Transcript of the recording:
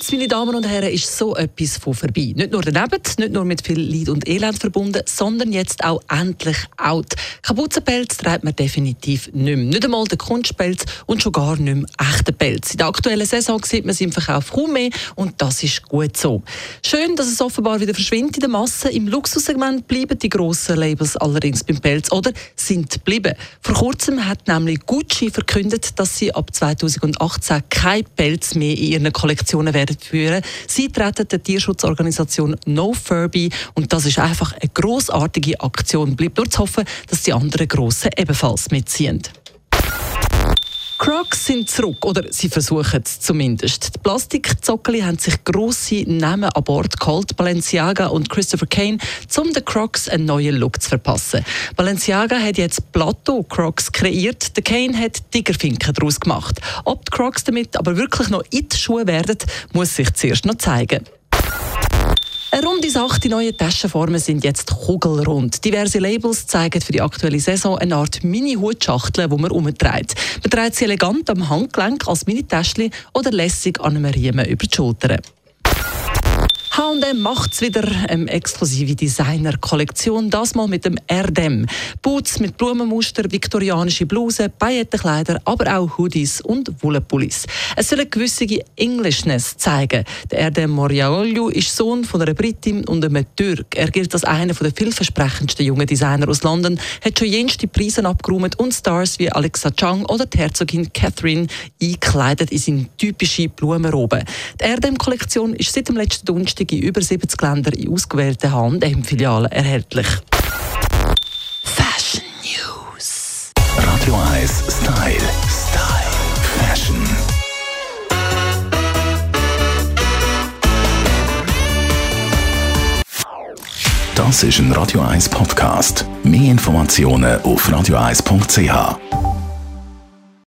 Pelz, meine Damen und Herren, ist so etwas von vorbei. Nicht nur daneben, nicht nur mit viel Leid und Elend verbunden, sondern jetzt auch endlich out. Kapuzenpelz trägt man definitiv nicht mehr. Nicht einmal den Kunstpelz und schon gar nicht mehr echten Pelz. In der aktuellen Saison sieht man sie im Verkauf kaum mehr und das ist gut so. Schön, dass es offenbar wieder verschwindet in der Masse. Im Luxussegment bleiben die grossen Labels allerdings beim Pelz oder sind geblieben. Vor kurzem hat nämlich Gucci verkündet, dass sie ab 2018 kein Pelz mehr in ihren Kollektionen werden führen. Sie treten der Tierschutzorganisation No Furby und das ist einfach eine großartige Aktion. Bleibt nur zu hoffen, dass die anderen Grossen ebenfalls mitziehen. Crocs sind zurück, oder sie versuchen es zumindest. Die Plastikzockeli haben sich grosse Namen an Bord geholt, Balenciaga und Christopher Kane, um den Crocs einen neuen Look zu verpassen. Balenciaga hat jetzt Plateau Crocs kreiert, der Kane hat Tigerfinken daraus gemacht. Ob die Crocs damit aber wirklich noch in die Schuhe werden, muss sich zuerst noch zeigen. Sache, die neuen Taschenformen sind jetzt kugelrund. Diverse Labels zeigen für die aktuelle Saison eine Art Mini-Hutschachtel, die man umträgt. Man trägt sie elegant am Handgelenk als Mini-Täschchen oder lässig an einem Riemen über die Schultern. H&M macht's wieder, eine exklusive Designer-Kollektion, das mal mit dem RDM. Boots mit Blumenmuster, viktorianische Blusen, Paillettenkleider, aber auch Hoodies und Wollenpullis. Es soll eine gewisse Englishness zeigen. Der RDM Moriaolio ist Sohn von einer Britin und einem Türk. Er gilt als einer der vielversprechendsten jungen Designer aus London, hat schon jenste Preise abgeräumt und Stars wie Alexa Chung oder die Herzogin Catherine eingekleidet in seine typische Blumenrobe. Die RDM-Kollektion ist seit dem letzten Donnerstag in über 70 Ländern in ausgewählten H&M-Filialen erhältlich. Fashion News. Radio 1 Style. Style. Fashion. Das ist ein Radio 1 Podcast. Mehr Informationen auf radio1.ch.